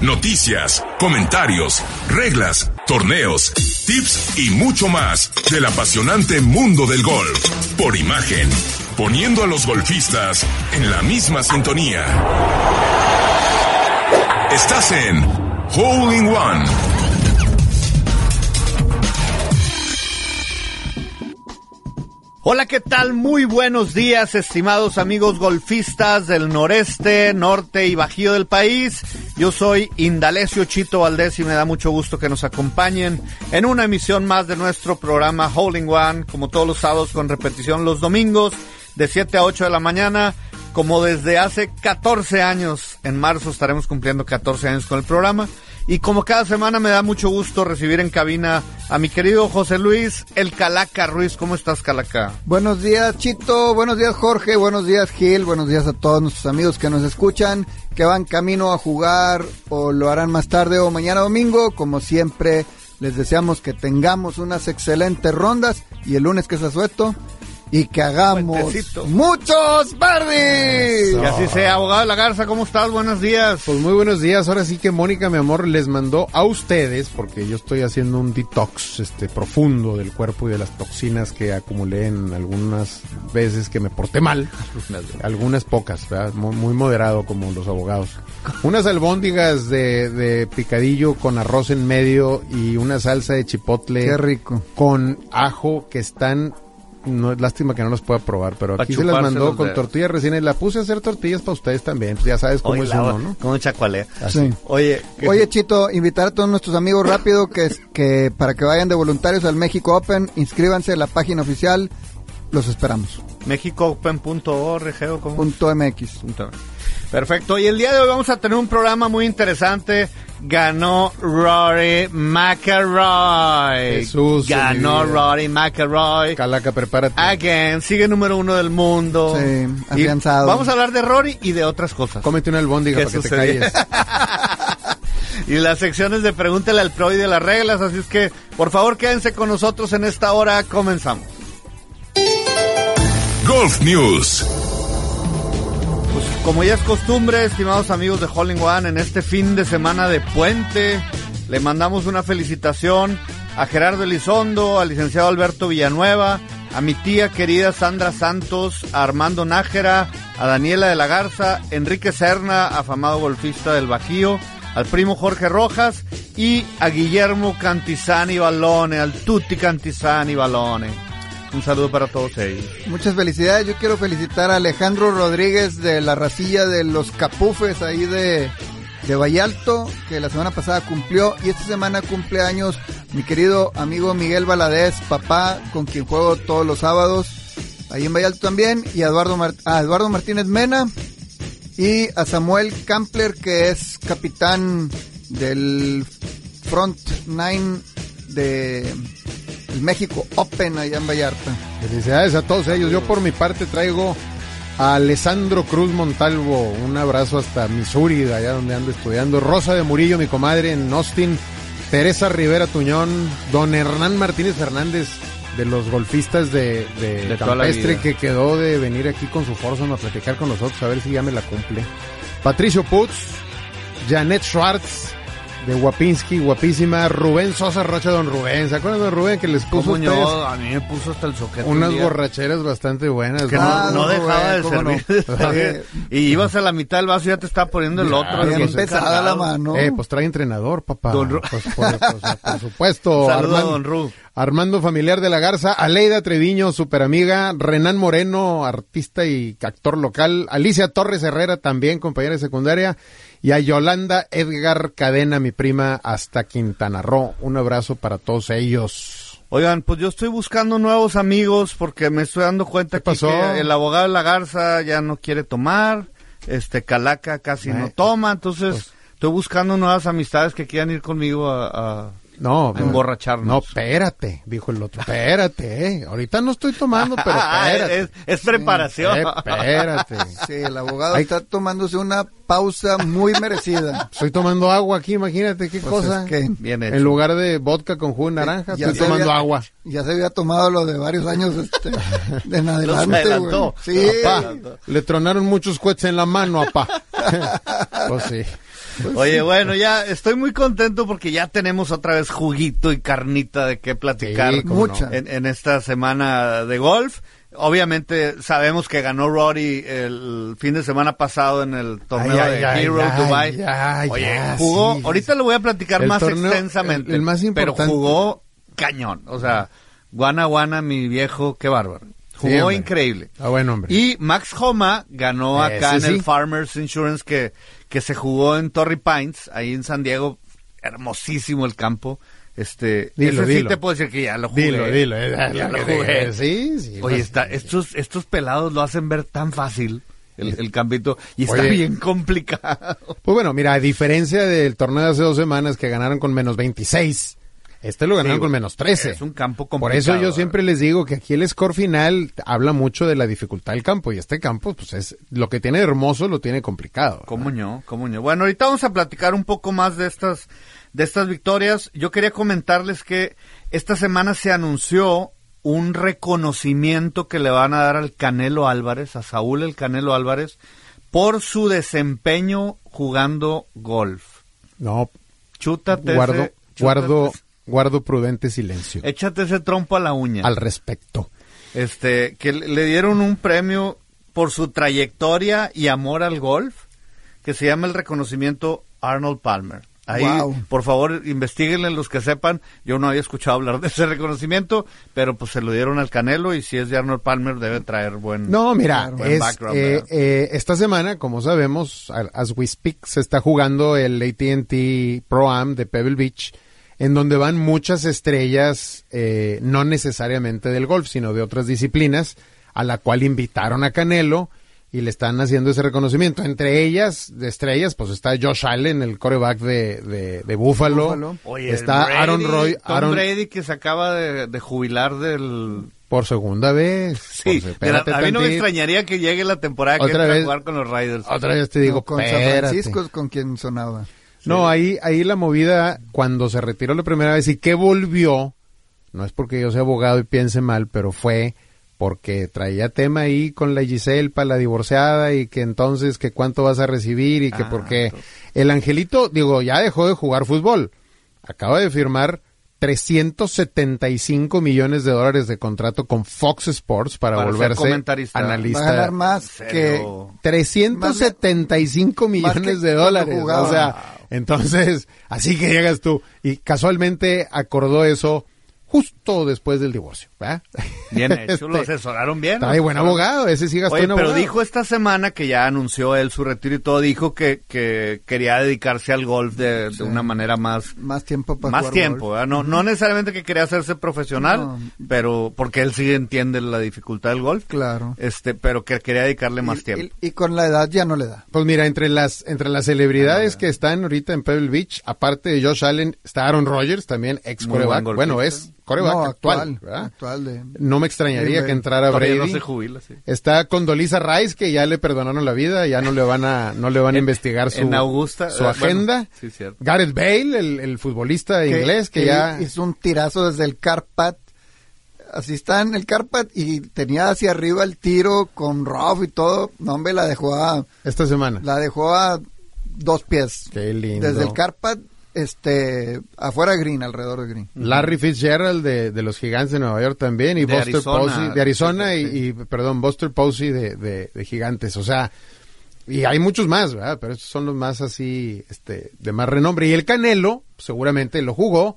noticias, comentarios, reglas, torneos, tips y mucho más del apasionante mundo del golf. Por imagen, poniendo a los golfistas en la misma sintonía. Estás en Hole in One Hola, ¿qué tal? Muy buenos días, estimados amigos golfistas del noreste, norte y bajío del país. Yo soy Indalecio Chito Valdés y me da mucho gusto que nos acompañen en una emisión más de nuestro programa Holding One, como todos los sábados con repetición los domingos de 7 a 8 de la mañana, como desde hace 14 años. En marzo estaremos cumpliendo 14 años con el programa. Y como cada semana me da mucho gusto recibir en cabina a mi querido José Luis, el Calaca Ruiz. ¿Cómo estás, Calaca? Buenos días, Chito. Buenos días, Jorge. Buenos días, Gil. Buenos días a todos nuestros amigos que nos escuchan, que van camino a jugar o lo harán más tarde o mañana domingo. Como siempre, les deseamos que tengamos unas excelentes rondas y el lunes que es asueto y que hagamos muchos verdes. Y así sea, abogado de la Garza, ¿cómo estás? Buenos días. Pues muy buenos días. Ahora sí que Mónica, mi amor, les mandó a ustedes, porque yo estoy haciendo un detox este profundo del cuerpo y de las toxinas que acumulé en algunas veces que me porté mal. algunas pocas, ¿verdad? Muy, moderado como los abogados. Unas albóndigas de, de picadillo con arroz en medio y una salsa de chipotle. Qué rico. Con ajo que están no es lástima que no los pueda probar, pero aquí se las mandó con tortillas recién y la puse a hacer tortillas para ustedes también. Pues ya sabes cómo es uno, ¿no? Como chacualea. Así. Oye, Oye, Chito, invitar a todos nuestros amigos rápido que, que para que vayan de voluntarios al México Open, inscríbanse en la página oficial. Los esperamos. MéxicoOpen.org o .mx. Perfecto. Y el día de hoy vamos a tener un programa muy interesante. Ganó Rory McElroy. Jesús. Ganó Rory McElroy. Calaca, prepárate. Again, sigue número uno del mundo. Sí, afianzado. vamos a hablar de Rory y de otras cosas. Cómete una albóndiga para que te calles. y las secciones de Pregúntale al Pro y de las reglas. Así es que, por favor, quédense con nosotros en esta hora. Comenzamos. Golf News. Como ya es costumbre, estimados amigos de Holling One, en este fin de semana de puente, le mandamos una felicitación a Gerardo Elizondo, al licenciado Alberto Villanueva, a mi tía querida Sandra Santos, a Armando Nájera, a Daniela de la Garza, Enrique Serna, afamado golfista del Bajío, al primo Jorge Rojas y a Guillermo Cantizani Balone, al Tutti Cantizani Balone. Un saludo para todos ellos. Muchas felicidades. Yo quiero felicitar a Alejandro Rodríguez de la racilla de los Capufes ahí de, de Vallalto, que la semana pasada cumplió y esta semana cumple años mi querido amigo Miguel Valadez, papá, con quien juego todos los sábados, ahí en Vallalto también, y a Eduardo, a Eduardo Martínez Mena y a Samuel Kampler, que es capitán del Front Nine de el México Open allá en Vallarta. Felicidades a todos ellos. Yo por mi parte traigo a Alessandro Cruz Montalvo. Un abrazo hasta Missouri, de allá donde ando estudiando. Rosa de Murillo, mi comadre en Austin. Teresa Rivera Tuñón. Don Hernán Martínez Fernández de los golfistas de, de, Campestre que quedó de venir aquí con su Forzon a platicar con nosotros a ver si ya me la cumple. Patricio Putz, Janet Schwartz, de Guapinski, guapísima. Rubén Sosa Rocha, don Rubén. ¿Se acuerdan de Rubén que les puso ustedes? A mí me puso hasta el soquete. Unas borracheras bastante buenas. Que no, dejaba de servir. y ibas a la mitad del vaso y ya te estaba poniendo el otro. Bien pesada la mano. Eh, pues trae entrenador, papá. Don Ru pues, por, pues, por, supuesto. Saludos Armando, don Ru. Armando Familiar de la Garza, Aleida Treviño, super amiga, Renan Moreno, artista y actor local, Alicia Torres Herrera, también compañera de secundaria, y a Yolanda Edgar Cadena, mi prima, hasta Quintana Roo. Un abrazo para todos ellos. Oigan, pues yo estoy buscando nuevos amigos porque me estoy dando cuenta que el abogado de la Garza ya no quiere tomar, este Calaca casi no toma, entonces pues estoy buscando nuevas amistades que quieran ir conmigo a no, emborracharnos. No, espérate, dijo el otro. Espérate, eh. Ahorita no estoy tomando, pero espérate. es, preparación. espérate. Sí, el abogado está tomándose una pausa muy merecida. Estoy tomando agua aquí, imagínate qué Pues cosa. es que Bien hecho. En lugar de vodka con jugo de naranja, Ya estoy tomando había- agua. Ya se había tomado lo de varios años este, de en adelante, güey. Sí, Apá, le tronaron muchos cohetes en la mano, apá. pues sí. Oye, bueno, ya estoy muy contento porque ya tenemos otra vez juguito y carnita de qué platicar Sí, en, en esta semana de golf. Obviamente sabemos que ganó Rory el fin de semana pasado en el torneo Ay, de ay, Hero ay, Dubai. ya, Oye, ya, jugó, sí. ahorita lo voy a platicar El más torneo, extensamente, el- el más pero jugó cañón, o sea, guana guana mi viejo, qué bárbaro. Jugó Sí, increíble. Ah, bueno, hombre. Y Max Homa ganó acá Ese en sí. el Farmers Insurance que, que se jugó en Torrey Pines, ahí en San Diego. Hermosísimo el campo. Este, Dilo, ese sí dilo. te puedo decir que ya lo jugué. Dilo, dilo. Ya lo jugué. te- Sí, sí. Oye, está, estos, estos pelados lo hacen ver tan fácil el, el campito y está Oye. bien complicado. Pues bueno, mira, a diferencia del torneo de hace dos semanas que ganaron con menos 26, este lo ganaron Sí, con menos 13. Es un campo Por eso complicado, yo siempre les digo que aquí el score final habla mucho de la dificultad del campo y este campo, pues es lo que tiene hermoso lo tiene complicado. ¿Cómo no? ¿Cómo no? Bueno, ahorita vamos a platicar un poco más de estas, de estas victorias. Yo quería comentarles que esta semana se anunció un reconocimiento que le van a dar al Canelo Álvarez, a Saúl el Canelo Álvarez, por su desempeño jugando golf. No, Chútate guardo, ese- chútate guardo, ese- guardo prudente silencio échate ese trompo a la uña. al respecto. este que le dieron un premio por su trayectoria y amor al golf que se llama el reconocimiento Arnold Palmer. Ahí, Wow. por favor, investiguenle los que sepan. Yo no había escuchado hablar de ese reconocimiento, pero pues se lo dieron al Canelo y si es de Arnold Palmer debe traer buen. No, mira, buen es, background, eh, eh, esta semana, como sabemos, as we speak, se está jugando el AT&T Pro Am de Pebble Beach, en donde van muchas estrellas, eh, no necesariamente del golf, sino de otras disciplinas, a la cual invitaron a Canelo y le están haciendo ese reconocimiento. Entre ellas, de estrellas, pues está Josh Allen, el coreback de, de, de Buffalo. Buffalo. Oye, está Brady, Aaron Roy, Tom Aaron Brady que se acaba de, de jubilar del. por segunda vez. Sí, Pues, de la- a mí no me extrañaría que llegue la temporada que Otra entra a vez. jugar con los Raiders. Otra vez te digo, No, con San. Francisco es con quien sonaba. No, ahí, ahí la movida, cuando se retiró la primera vez y que volvió, no es porque yo sea abogado y piense mal, pero fue porque traía tema ahí con la Giselle para la divorciada y que entonces que cuánto vas a recibir y que Ah, porque entonces. el angelito, digo, ya dejó de jugar fútbol, acaba de firmar 375 millones de dólares de contrato con Fox Sports para, volverse comentarista. analista. Va a ganar más ¿En que... serio? 375 Más millones que de dólares. O sea, entonces, así que llegas tú. Y casualmente acordó eso justo después del divorcio. ¿verdad? Bien hecho, lo Este, asesoraron bien. Trae buen abogado, ese sí gastó Oye, en pero dijo esta semana que ya anunció él su retiro y todo, dijo que, que quería dedicarse al golf de, de una manera más Más tiempo para más jugar tiempo, golf. ¿verdad? no, no necesariamente que quería hacerse profesional, No. pero porque él sí entiende la dificultad del golf, Claro. este, pero que quería dedicarle más Y- tiempo. Y, y con la edad ya no le da. Pues mira, entre las entre las Ah, celebridades que están ahorita en Pebble Beach, aparte de Josh Allen, está Aaron Rodgers, también ex coreback. Bueno, es coreback No, actual, ¿verdad? actual de... No me extrañaría que entrara Brady. no se jubila, sí. Está Condoleezza Rice, que ya le perdonaron la vida, ya no le van a, no le van a investigar su, en Augusta, su eh, agenda. bueno, sí, cierto. Gareth Bale, el, el futbolista inglés, que, ya... hizo un tirazo desde el Carpat. Así está en el Carpat y tenía hacia arriba el tiro con Rough y todo. No, hombre, la dejó a, Esta semana. la dejó a dos pies. Qué lindo. Desde el Carpat, este, afuera de green, alrededor de green. Larry Fitzgerald de, de los Gigantes de Nueva York también y De Buster Arizona. Posey de Arizona Sí, y, sí. y, perdón Buster Posey de, de, de Gigantes o sea y hay muchos más ¿verdad? pero estos son los más así este de más renombre y el Canelo seguramente lo jugó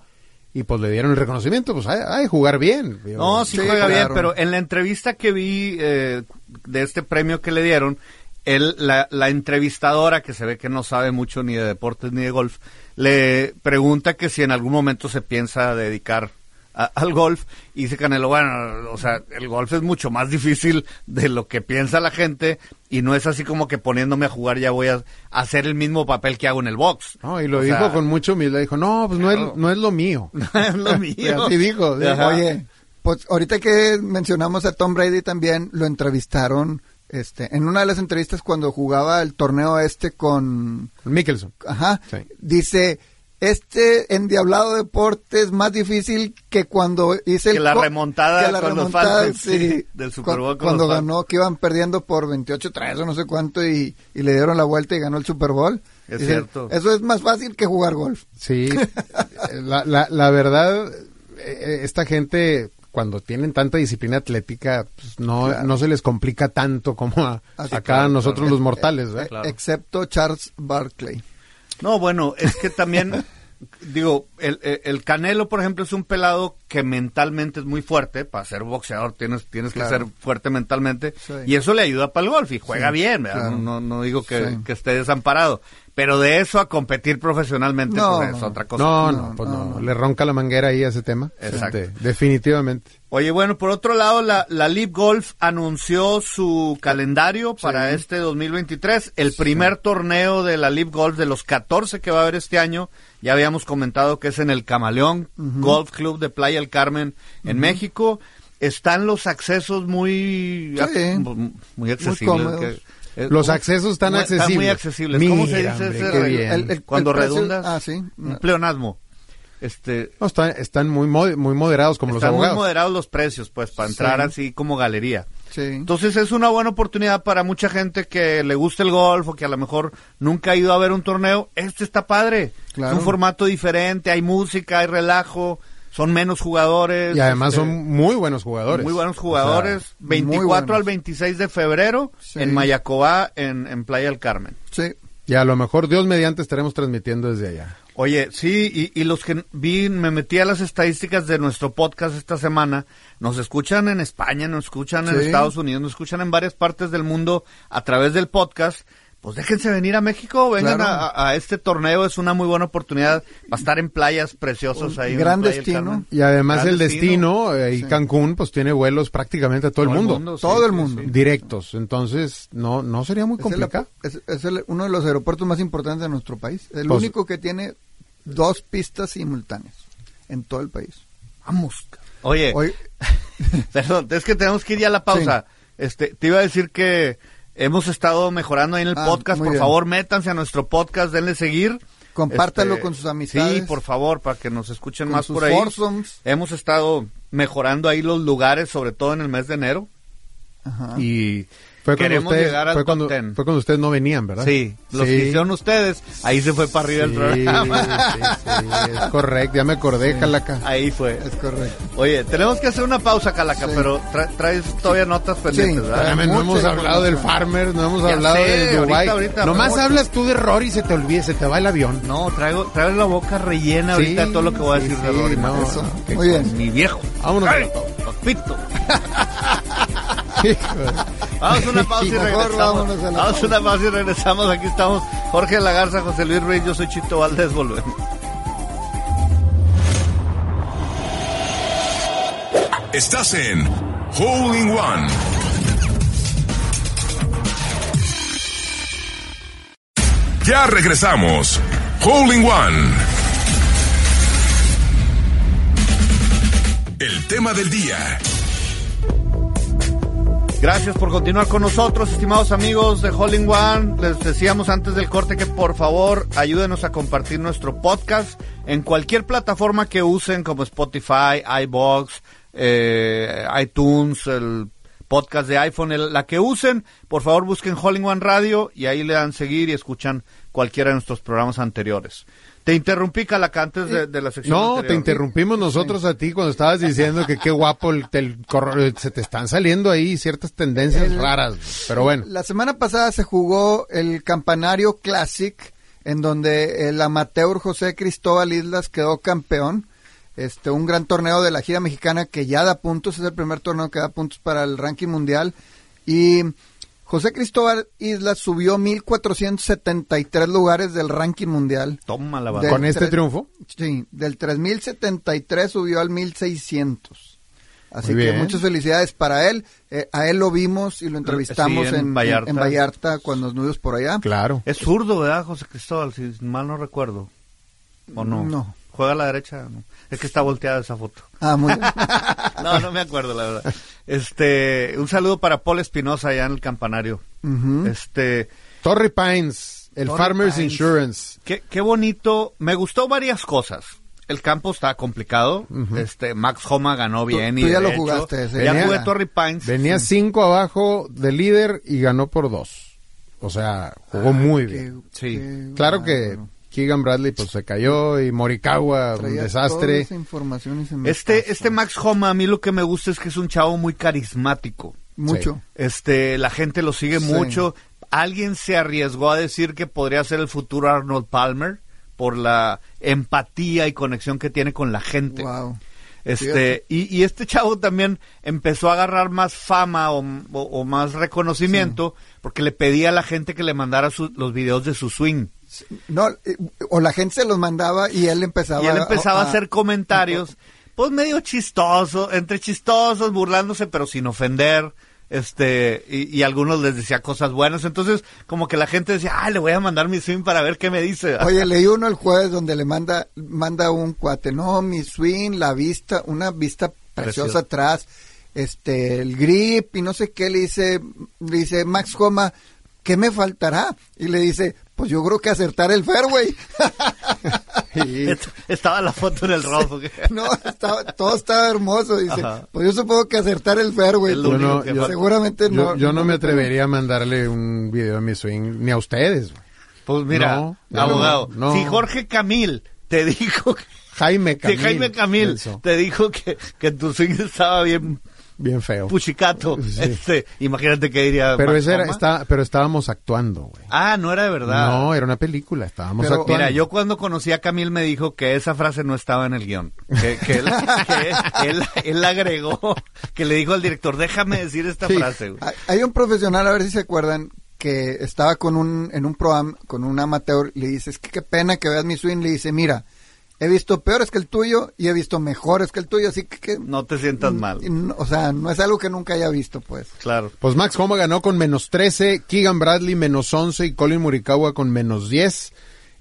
y pues le dieron el reconocimiento pues que jugar bien No, sí, Sí, juega bien, pero en la entrevista que vi eh, de este premio que le dieron, él, la, la entrevistadora, que se ve que no sabe mucho ni de deportes ni de golf, le pregunta que si en algún momento se piensa dedicar a- al golf y dice Canelo, bueno, o sea, el golf es mucho más difícil de lo que piensa la gente y no es así como que poniéndome a jugar ya voy a hacer el mismo papel que hago en el box. No, y lo O dijo sea, con mucho humildad dijo no pues no es no es lo mío es lo mío. así dijo Ajá. Oye, pues ahorita que mencionamos a Tom Brady también, lo entrevistaron este, en una de las entrevistas cuando jugaba el torneo este con, Mickelson. ajá, Sí. dice, este endiablado deporte es más difícil que cuando hice el Que la remontada que la con los remontada, Falcons, sí, del Super Bowl con cuando los ganó, que iban perdiendo por 28-3 o no sé cuánto y, y le dieron la vuelta y ganó el Super Bowl. Es Dice, cierto. Eso es más fácil que jugar golf. Sí, la, la, la verdad, eh, esta gente, cuando tienen tanta disciplina atlética, pues no, no se les complica tanto como a, Así, acá claro, a nosotros claro. los mortales, ¿verdad? Eh, Claro. Excepto Charles Barkley. No, bueno, es que también, digo, el, el- el Canelo, por ejemplo, es un pelado que mentalmente es muy fuerte. Para ser boxeador tienes, tienes Claro. que ser fuerte mentalmente. Sí. Y eso le ayuda para el golf y juega Sí, bien, ¿verdad? claro. No, no digo que, Sí. que esté desamparado. Pero de eso a competir profesionalmente, No, pues es no. otra cosa. No, No, no, pues no, no, no. le ronca la manguera ahí a ese tema. Exacto. Este, definitivamente. Oye, bueno, por otro lado, la, la Live Golf anunció su calendario para este 2023. El primer torneo de la Live Golf de los 14 que va a haber este año, ya habíamos comentado que es en el Camaleón Golf Club de Playa del Carmen en México. Están los accesos muy, Sí. muy accesibles. Eh, Los accesos están Muy- accesibles. muy accesibles. ¿Cómo se dice hombre, ese. El- el- cuando el precio- redundas? ah, sí. Un pleonasmo. Este, No, están, están muy, mo- muy moderados como están los muy abogados. moderados los precios, pues, para entrar Sí. así como galería. Sí. Entonces es una buena oportunidad para mucha gente que le gusta el golf o que a lo mejor nunca ha ido a ver un torneo. Este está padre. Claro. Es un formato diferente, hay música, hay relajo, son menos jugadores. y además este, son muy buenos jugadores. muy buenos O sea, jugadores. muy 24 buenos. al 26 de febrero Sí. en Mayacobá, en, en Playa del Carmen. Sí. y a lo mejor Dios mediante estaremos transmitiendo desde allá. Oye, sí, y, y los que vi, me metí a las estadísticas de nuestro podcast esta semana, nos escuchan en España, nos escuchan en. Estados Unidos, nos escuchan en varias partes del mundo a través del podcast. Pues déjense venir a México, vengan Claro. a, este torneo, es una muy buena oportunidad para estar en playas preciosas Un ahí. en gran destino. Y además Gran el destino, eh, y Sí. Cancún, pues tiene vuelos prácticamente a todo, el mundo. Todo el sí, mundo. sí. Directos. Entonces, no, no sería muy Es, el, complicado. es, es el- uno de los aeropuertos más importantes de nuestro país. El Pues- único que tiene dos pistas simultáneas en todo el país. Vamos. Oye, Hoy, Perdón, es que tenemos que ir ya a la pausa. Este, te iba a decir que hemos estado mejorando ahí en el Ah, podcast. Por bien. favor, métanse a nuestro podcast, denle seguir. Compártalo Este, con sus amistades. Sí, por favor, para que nos escuchen Con más sus por ahí. foursomes. Hemos estado mejorando ahí los lugares, sobre todo en el mes de enero. Ajá. Y Fue cuando, queremos ustedes, llegar al fue, top cuando, 10. fue cuando ustedes no venían, ¿verdad? Sí, los que hicieron ustedes, ahí se fue para arriba el programa. sí, sí, es correcto, ya me acordé, Calaca. Ahí fue. Es correcto. Oye, tenemos que hacer una pausa, Calaca, Sí. pero tra- traes todavía notas pendientes, Sí, ¿verdad? Espérame, no hemos hablado del. Farmer, no hemos Ya hablado sé, de Dubai. ahorita, ahorita, Nomás mucho. hablas tú de Rory y se te olvida, se te va el avión. No, traigo, traigo la boca rellena Sí, ahorita de todo lo que voy a sí, decir de sí, Rory. no. Eso. qué Muy bien. Mi viejo. Vámonos. ¡Ay, papito! Vamos a una pausa y regresamos. a la Vamos a una pausa y regresamos. Aquí estamos Jorge Lagarza, José Luis Ruiz, yo soy Chito Valdés. Volvemos. Estás en Hole in One. Ya regresamos. Hole in One. El tema del día. Gracias por continuar con nosotros, estimados amigos de Holling One. Les decíamos antes del corte que por favor ayúdenos a compartir nuestro podcast en cualquier plataforma que usen como Spotify, iBox, eh, iTunes, el podcast de iPhone, la que usen. Por favor busquen Holling One Radio y ahí le dan seguir y escuchan cualquiera de nuestros programas anteriores. Te interrumpí, Calaca, antes de, de la sección No, anterior. te interrumpimos nosotros a ti cuando estabas diciendo que qué guapo el, el corro- se te están saliendo ahí ciertas tendencias El- raras, pero bueno. La semana pasada se jugó el Campanario Classic, en donde el amateur José Cristóbal Islas quedó campeón. Este, un gran torneo de la gira mexicana que ya da puntos, es el primer torneo que da puntos para el ranking mundial. Y José Cristóbal Islas subió 1473 lugares del ranking mundial. Toma la De- barra. Con este triunfo. Sí, del 3073 subió al 1600. Así que muchas felicidades para él. Eh, a él lo vimos y lo entrevistamos Sí, en Vallarta. en Vallarta cuando nos nudimos por allá. Claro. Es zurdo, ¿verdad, José Cristóbal? Si mal no recuerdo. ¿O no? No. Juega a la derecha. No. Es que está volteada esa foto. Ah, muy bien. No, no me acuerdo, la verdad. Este, un saludo para Paul Espinosa allá en el campanario. Ujú. Este, Torrey Pines, el Torrey Farmers Pines. Insurance. qué, qué bonito. Me gustó varias cosas. El campo está complicado. Este, Max Homa ganó bien. tú y ya lo jugaste ese. Ya Venía- jugué Torrey Pines. Venía cinco abajo del líder y ganó por dos. O sea, jugó muy bien. Qué- Sí. qué Claro que. Keegan Bradley pues se cayó y Morikawa un desastre. esa información y se me Este, pasó. este Max Homa, a mí lo que me gusta es que es un chavo muy carismático. Mucho. Este, la gente lo sigue Sí. mucho. Alguien se arriesgó a decir que podría ser el futuro Arnold Palmer por la empatía y conexión que tiene con la gente. Wow. Este, y, y este chavo también empezó a agarrar más fama o, o- o más reconocimiento porque le pedía a la gente que le mandara su- los videos de su swing. No, eh, o la gente se los mandaba y él empezaba Y él empezaba a, a- hacer comentarios, pues medio chistoso, entre chistosos, burlándose, pero sin ofender. Este, y, y algunos les decía cosas buenas. Entonces, como que la gente decía, ah, le voy a mandar mi swing para ver qué me dice. Oye, leí uno el jueves donde le manda manda un cuate, no, mi swing, la vista, una vista preciosa Preciosa. atrás, este, el grip y no sé qué, le dice, le dice Max Coma, ¿qué me faltará? Y le dice, pues yo creo que acertar el fairway. Estaba la foto en el rojo. no, estaba, todo estaba hermoso, dice, Ajá. pues yo supongo que acertar el fairway. No- yo- falta. Seguramente yo, no. yo no me atrevería a mandarle un video de mi swing ni a ustedes. Pues mira, No, abogado, no. si Jorge Camil te dijo que, Jaime si Camil. Jaime Camil te dijo que, que tu swing estaba bien Bien feo. puchicato, Sí. este, imagínate que diría Pero, ese era, está, pero estábemos actuando, güey. Ah, no era de verdad. No, era una película, estábamos Pero, actuando. Mira, yo cuando conocí a Camil me dijo que esa frase no estaba en el guion. Que, que él, que él, él agregó, que le dijo al director, déjame decir esta Sí. frase. güey". Hay- un profesional, a ver si se acuerdan, que estaba con un, en un proam con un amateur, le dice, es que qué pena que veas mi swing, le dice, mira, he visto peores que el tuyo y he visto mejores que el tuyo, así que, que- No te sientas mal. o sea, no es algo que nunca haya visto, pues. Claro. Pues Max Homa ganó con menos 13, Keegan Bradley menos 11 y Colin Morikawa con menos 10.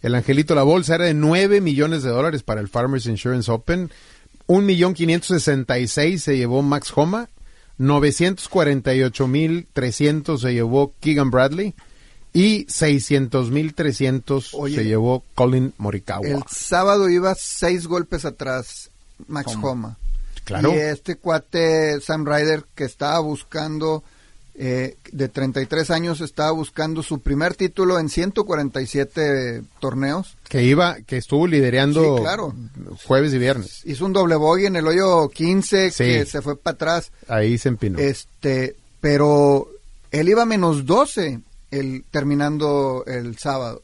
El Angelito La Bolsa era de 9 millones de dólares para el Farmers Insurance Open. 1 millón 566 se llevó Max Homa. 948 mil 300 se llevó Keegan Bradley. Y 600 mil 300 Oye, se llevó Colin Morikawa. El sábado iba seis golpes atrás Max Homa. Claro. Y este cuate Sam Ryder que estaba buscando, eh, de 33 años, estaba buscando su primer título en 147 torneos. Que iba, que estuvo liderando Sí, claro. jueves y viernes. Hizo un doble bogey en el hoyo 15 Sí. que se fue para atrás. Ahí se empinó. Este, pero él iba menos 12 el, terminando el sábado.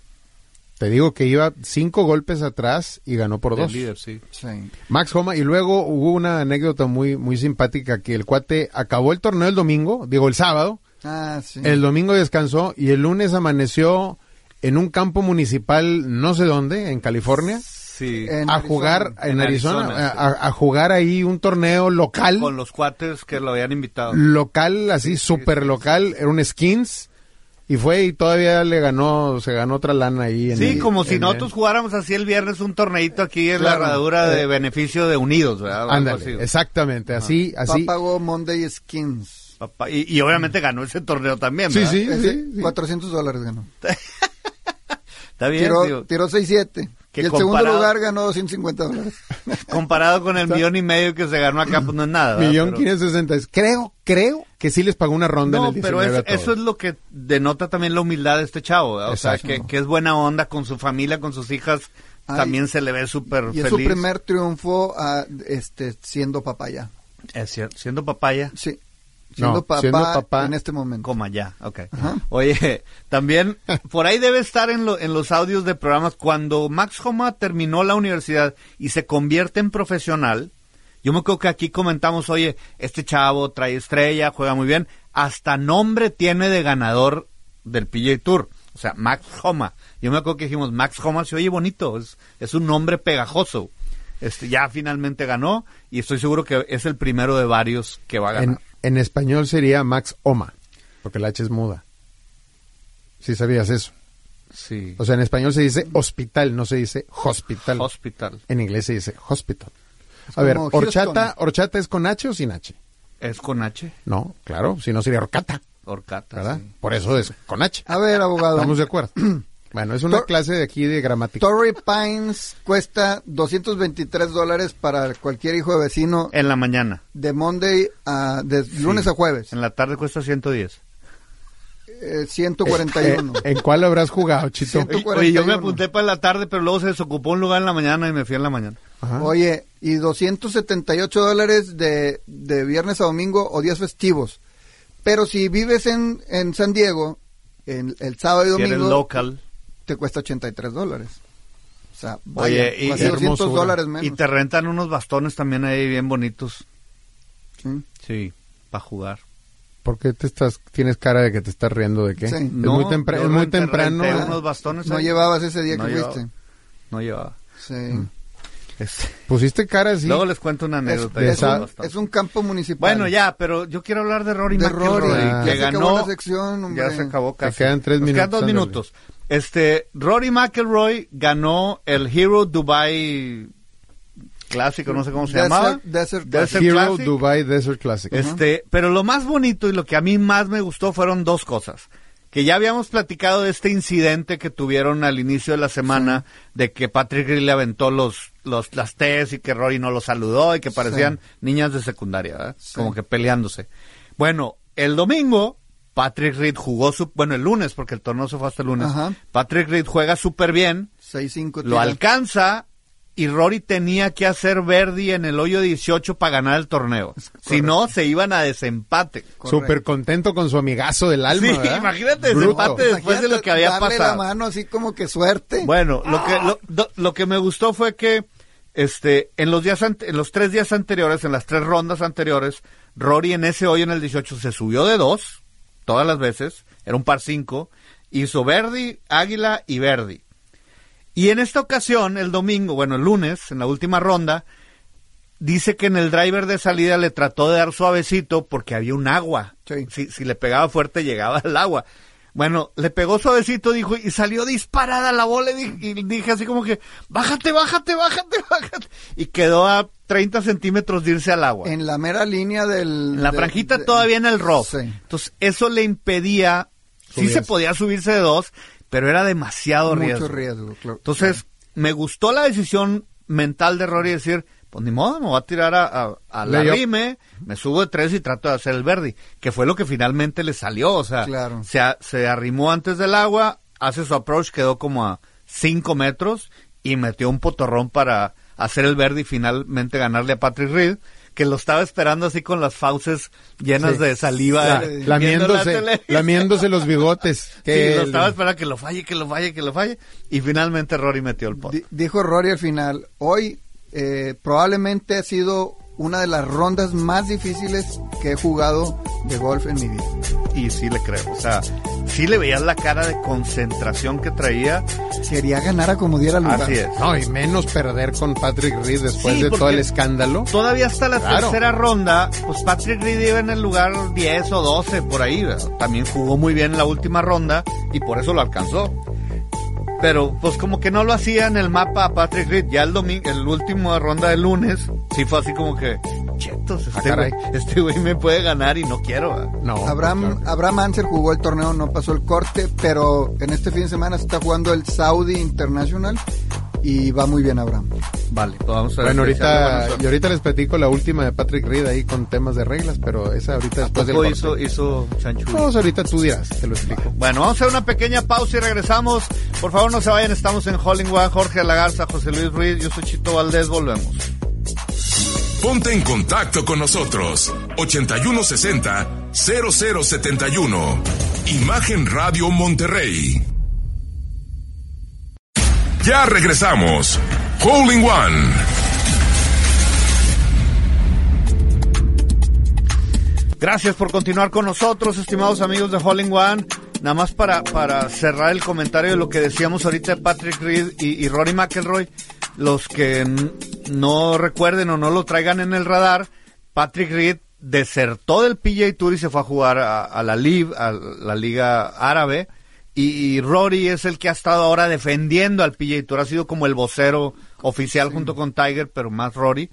Te digo que iba cinco golpes atrás y ganó por El dos. líder, sí. Sí. Max Homa, y luego hubo una anécdota muy, muy simpática que el cuate acabó el torneo el domingo, digo el sábado, Ah, sí. el domingo descansó y el lunes amaneció en un campo municipal no sé dónde, en California, Sí. En a Arizona. jugar en, En Arizona, Arizona, a, a- a jugar ahí un torneo local, Con los cuates que lo habían invitado. local, así súper local, era un skins y fue y todavía le ganó, se ganó otra lana ahí. En Sí, el- como si en- nosotros jugáramos así el viernes un torneito aquí en Claro. la herradura de Eh, beneficio de Unidos, ¿verdad? Ándale, exactamente, así, así. pagó Monday Skins. Papá, Y, y obviamente ganó ese torneo también, Sí, ¿verdad? sí, Ese, sí, sí. 400 dólares ganó. Está bien, Tiró, tío. tiró 6-7. Que Y el segundo lugar ganó 250 dólares. Comparado con el millón y medio que se ganó acá, pues no es nada. Millón Pero- quinientos sesenta. Creo, creo que sí les pagó una ronda en No, el pero 19 es- a todos. eso es lo que denota también la humildad de este chavo, ¿verdad? o sea, que, que es buena onda con su familia, con sus hijas, Ay, también se le ve súper Y feliz. es su primer triunfo ah, este, siendo papá ya. Es cierto, siendo papaya, Sí. Siendo, No, papá, siendo papá. en este momento. coma ya, ok. Ajá. Oye, también por ahí debe estar en, lo- en los audios de programas, cuando Max Homa terminó la universidad y se convierte en profesional, yo me acuerdo que aquí comentamos, oye, este chavo trae estrella, juega muy bien, hasta nombre tiene de ganador del PGA Tour. O sea, Max Homa. Yo me acuerdo que dijimos, Max Homa se oye bonito, es, es un nombre pegajoso. Este, ya finalmente ganó y estoy seguro que es el primero de varios que va a ganar. En, en español sería Max Oma, porque la H es muda. Sí sabías eso. Sí. O sea, en español se dice hospital, no se dice hospital. Hospital. en inglés se dice hospital. Es A ver, horchata, Houston. horchata es con H o sin H? Es con H. No, claro, si no sería horcata, Horcata. ¿verdad? sí. Por eso es con H. A ver, abogado. Estamos de acuerdo. Bueno, es una Tor- clase de aquí de gramática. Torrey Pines cuesta 223 dólares para cualquier hijo de vecino En la mañana. de Monday a de lunes a jueves. En la tarde cuesta 110. Eh, 141. Eh, ¿En cuál habrás jugado, Chito? Oye, yo me 41. apunté para la tarde, pero luego se desocupó un lugar en la mañana y me fui en la mañana. Ajá. Oye, y 278 dólares de, de viernes a domingo o días festivos. Pero si vives en, en San Diego, en el sábado y Si eres domingo, local. Te cuesta 83 dólares. O sea, vaya, Oye, y- casi qué 200 hermosura. dólares menos. Y te rentan unos bastones también ahí bien bonitos. Sí. Sí, para jugar. ¿Por qué te estás, tienes cara de que te estás riendo de qué? Sí. Es No, muy, tempra- es muy temprano. renté Ah, unos bastones No ahí. llevabas ese día No que llevaba. fuiste. No llevaba. Sí. Este, Pusiste cara así. Luego les cuento una Es, anécdota. es bastones. es un campo municipal. Bueno, ya, pero yo quiero hablar de Rory De McIlroy, Rory. Que Ya se acabó ganó. la sección, ya se acabó Te casi. quedan tres Nos quedan minutos, dos ándale. minutos. Este, Rory McIlroy ganó el Hero Dubai Clásico, no sé cómo se Desert- llamaba. Desert Desert Hero Classic. Dubai Desert Classic. Este, pero lo más bonito y lo que a mí más me gustó fueron dos cosas. Que ya habíamos platicado de este incidente que tuvieron al inicio de la semana, de que Patrick Reed le aventó los, los, las T's y que Rory no lo saludó y que parecían niñas de secundaria, ¿verdad? Sí. como que peleándose. Bueno, el domingo, Patrick Reed jugó su, bueno, el lunes, porque el torneo se fue hasta el lunes. Ajá. Patrick Reed juega súper bien, 6-5 lo alcanza y Rory tenía que hacer Verdi en el hoyo 18 para ganar el torneo. Si no, se iban a desempate. Súper contento con su amigazo del alma, Sí, ¿verdad? imagínate Bruto. desempate después de lo que había darle pasado. la mano así como que suerte. Bueno, lo que lo, do- lo que me gustó fue que este en los días en los tres días anteriores, en las tres rondas anteriores, Rory en ese hoyo en el 18 se subió de dos todas las veces, era un par cinco, hizo Verdi, Águila y Verdi. Y en esta ocasión, el domingo, bueno, el lunes, en la última ronda, dice que en el driver de salida le trató de dar suavecito porque había un agua. Sí. Si, si le pegaba fuerte, llegaba al agua. Bueno, le pegó suavecito, dijo, y salió disparada la bola, y di- y dije así como que, bájate, bájate, bájate, bájate. Y quedó a 30 centímetros de irse al agua. En la mera línea del... En la de- franjita de- todavía en el. Sí. Entonces, eso le impedía, sí se podía subirse de dos, pero era demasiado Mucho riesgo. riesgo, claro. Entonces, me gustó la decisión mental de Rory decir, pues ni modo, me voy a tirar a, a, a la rime, me subo de tres y trato de hacer el Verdi, que fue lo que finalmente le salió, o sea, Claro. se, a- se arrimó antes del agua, hace su approach, quedó como a cinco metros y metió un potorrón para hacer el Verdi y finalmente ganarle a Patrick Reed, que lo estaba esperando así con las fauces llenas Sí. de saliva. La- viendo la lamiéndose, lamiéndose los bigotes. Sí, Que lo el- estaba esperando que lo falle, que lo falle, que lo falle. Y finalmente Rory metió el pot. Di- dijo Rory al final, hoy eh, probablemente ha sido una de las rondas más difíciles que he jugado de golf en mi vida. Y sí le creo. O sea, sí le veías la cara de concentración que traía. Quería ganar a como diera lugar. Así es. No, y menos perder con Patrick Reed después Sí, de todo el escándalo. Todavía hasta la Claro. tercera ronda, pues Patrick Reed iba en el lugar 10 o 12 por ahí. ¿verdad? También jugó muy bien en la última ronda y por eso lo alcanzó. Pero pues como que no lo hacía en el mapa a Patrick Reed. Ya el domingo, el último ronda del lunes, sí fue así como que, chetos, Ah, este caray. güey este güey me puede ganar y no quiero. ¿verdad? No. Abraham, claro. Abraham Anser jugó el torneo, no pasó el corte, pero en este fin de semana se está jugando el Saudi International y va muy bien Abraham. Vale, pues vamos a ver. Bueno, ahorita, y ahorita les platico la última de Patrick Reed ahí con temas de reglas, pero esa ahorita después del corte. hizo, hizo chanchullo. No, ahorita tú dirás, te lo explico. Bueno, vamos a hacer una pequeña pausa y regresamos. Por favor, no se vayan. Estamos en Hollywood. Jorge Lagarza, José Luis Ruiz. Yo soy Chito Valdés. Volvemos. Ponte en contacto con nosotros. 8160 0071. Imagen Radio Monterrey. Ya regresamos. Hole in One. Gracias por continuar con nosotros, estimados amigos de Holling One. Nada más para, para cerrar el comentario de lo que decíamos ahorita de Patrick Reed y, y Rory McElroy. Los que no recuerden o no lo traigan en el radar, Patrick Reed desertó del PGA Tour y se fue a jugar a, la LIV, a la Liga Árabe. Y, Rory es el que ha estado ahora defendiendo al Tour, ha sido como el vocero oficial junto con Tiger, pero más Rory.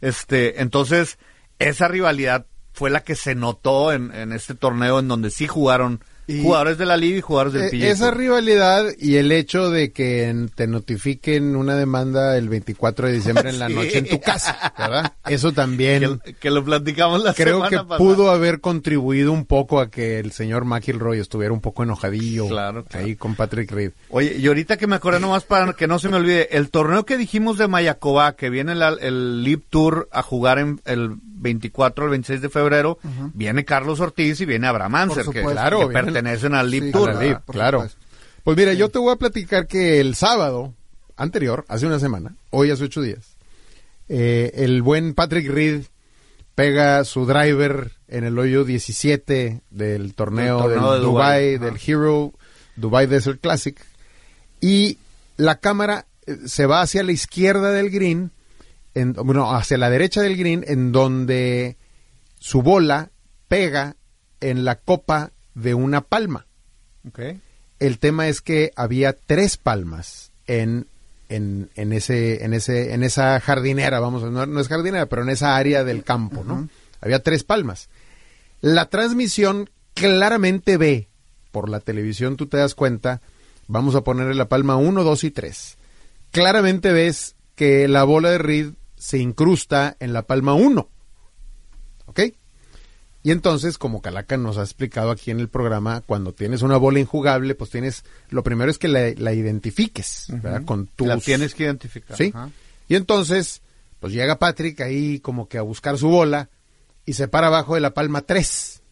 Este, entonces, esa rivalidad fue la que se notó en, en este torneo en donde sí jugaron jugadores de la liga y jugadores del e, Esa rivalidad y el hecho de que te notifiquen una demanda el 24 de diciembre en la noche en tu casa, ¿verdad? Eso también. Que, lo platicamos la creo que pudo haber contribuido un poco a que el señor McIlroy estuviera un poco enojadillo claro, ahí con Patrick Reed. Oye, y ahorita que me acordé nomás para que no se me olvide, el torneo que dijimos de Mayacoba, que viene el, el Lip Tour a jugar en el 24 al 26 de febrero, viene Carlos Ortiz y viene Abraham Anser, que, claro, pertenecen al Lip Tour. claro. Pues mira, yo te voy a platicar que el sábado anterior, hace una semana, hoy hace ocho días, eh, el buen Patrick Reed pega su driver en el hoyo 17 del torneo, del de Dubai, del Hero Dubai Desert Classic y la cámara eh, se va hacia la izquierda del green bueno, hacia la derecha del green, en donde su bola pega en la copa de una palma. Okay. El tema es que había tres palmas en, en, en, ese, en, ese, en esa jardinera, vamos, no, no es jardinera, pero en esa área del campo, ¿no? Había tres palmas. La transmisión claramente ve, por la televisión tú te das cuenta, vamos a ponerle la palma 1, 2 y 3. Claramente ves que la bola de Reed se incrusta en la palma 1. ¿Ok? Y entonces, como Calaca nos ha explicado aquí en el programa, cuando tienes una bola injugable, pues tienes, lo primero es que la, identifiques, ¿verdad? Con tus... La tienes que identificar. Sí. Y entonces, pues llega Patrick ahí como que a buscar su bola y se para abajo de la palma 3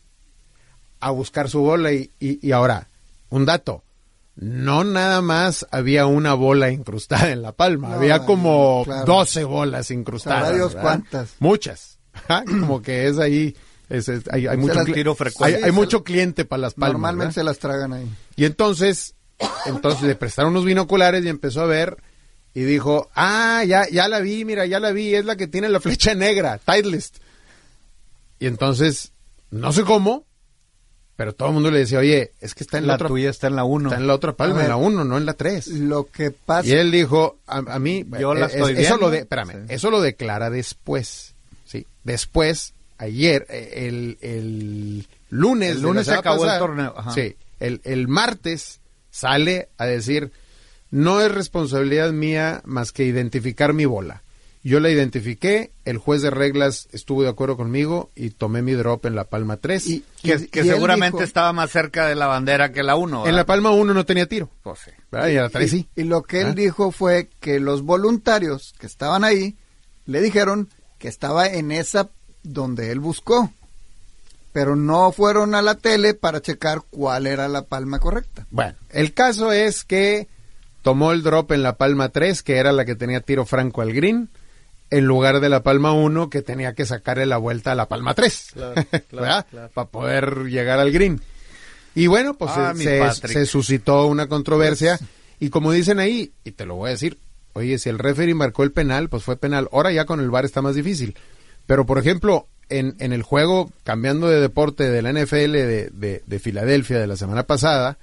a buscar su bola y, y ahora, un dato, no nada más había una bola incrustada en la palma, había como 12 bolas incrustadas. Dios cuántas. Muchas. como que es ahí, hay, mucho, tiro hay, mucho cliente para las palmas. Normalmente se las tragan ahí. Y entonces, entonces le prestaron unos binoculares y empezó a ver y dijo, ah, ya, ya la vi, mira, ya la vi, es la que tiene la flecha negra, Titleist. Y entonces, no sé cómo, pero todo el mundo le decía, oye, es que está en la, otra. tuya está en la 1. Está en la otra palma, en la 1, no en la 3. Lo que pasa. Y él dijo, a, mí. Yo la eh, eso Lo de, espérame, eso lo declara después. Sí. Después, ayer, eh, el, el lunes. El lunes se acabó el torneo. Sí. El, el martes sale a decir, no es responsabilidad mía más que identificar mi bola. Yo la identifiqué, el juez de reglas estuvo de acuerdo conmigo y tomé mi drop en la palma 3. Y, que, seguramente estaba más cerca de la bandera que la 1. En la palma 1 no tenía tiro. Pues sí. Y, la 3 sí. Y lo que él dijo fue que los voluntarios que estaban ahí le dijeron que estaba en esa donde él buscó. Pero no fueron a la tele para checar cuál era la palma correcta. Bueno, el caso es que tomó el drop en la palma 3, que era la que tenía tiro franco al green en lugar de la palma 1 que tenía que sacarle la vuelta a la palma 3, Para poder llegar al green. Y bueno, pues ah, se, suscitó una controversia y como dicen ahí, y te lo voy a decir, oye, si el referee marcó el penal, pues fue penal. Ahora ya con el VAR está más difícil. Pero por ejemplo, en, en el juego, cambiando de deporte de la NFL de, de, Filadelfia de la semana pasada,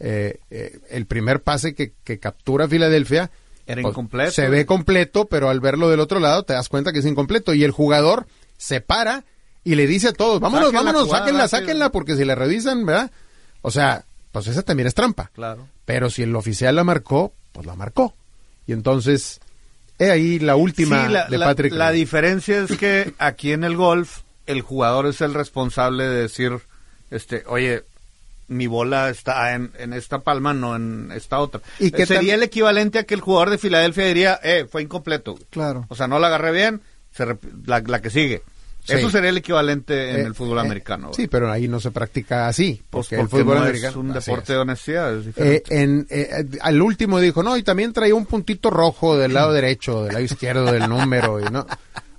eh, eh, el primer pase que, que captura Filadelfia era pues, incompleto. Se ve completo, pero al verlo del otro lado te das cuenta que es incompleto. Y el jugador se para y le dice a todos, vámonos, vámonos, sáquenla, sáquenla, porque si la revisan, ¿verdad? O sea, pues esa también es trampa. Claro. Pero si el oficial la marcó, pues la marcó. Y entonces, he ahí la última de Patrick. La diferencia es que aquí en el golf, el jugador es el responsable de decir, este, oye, mi bola está en, en, esta palma, no en esta otra. ¿Y que sería el equivalente a que el jugador de Filadelfia diría, eh, fue incompleto. Claro. O sea, no la agarré bien, se la, la, que sigue. Eso sería el equivalente en eh, el fútbol eh, americano. Sí, pero ahí no se practica así. Pues porque, el fútbol americano es un deporte de honestidad. Eh, en, al último dijo, no, y también traía un puntito rojo del lado derecho, del lado izquierdo del número. Y no,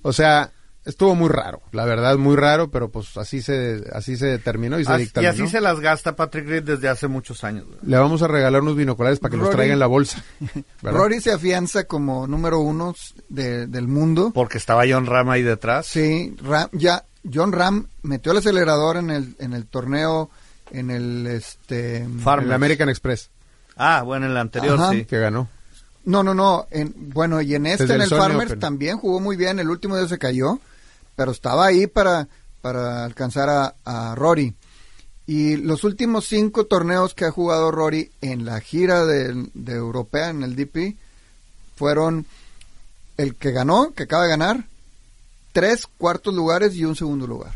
o sea, estuvo muy raro, la verdad muy raro, pero pues así se así se determinó y se Y así se las gasta Patrick Reed desde hace muchos años. Le vamos a regalar unos binoculares para que los traiga en la bolsa. Rory se afianza como número uno del mundo. Porque estaba John Ram ahí detrás. Sí, ya John Ram metió el acelerador en el, en el torneo en el este Farmers. El American Express, Ah, bueno, en el anterior Ajá. sí. que ganó. No, no, no. En, bueno, y en este, Desde en el el Farmers Open. también jugó muy bien. El último día se cayó, pero estaba ahí para, para alcanzar a, a Rory. Y los últimos cinco torneos que ha jugado Rory en la gira de, de Europea, en el DP, fueron el que ganó, que acaba de ganar, tres cuartos lugares y un segundo lugar.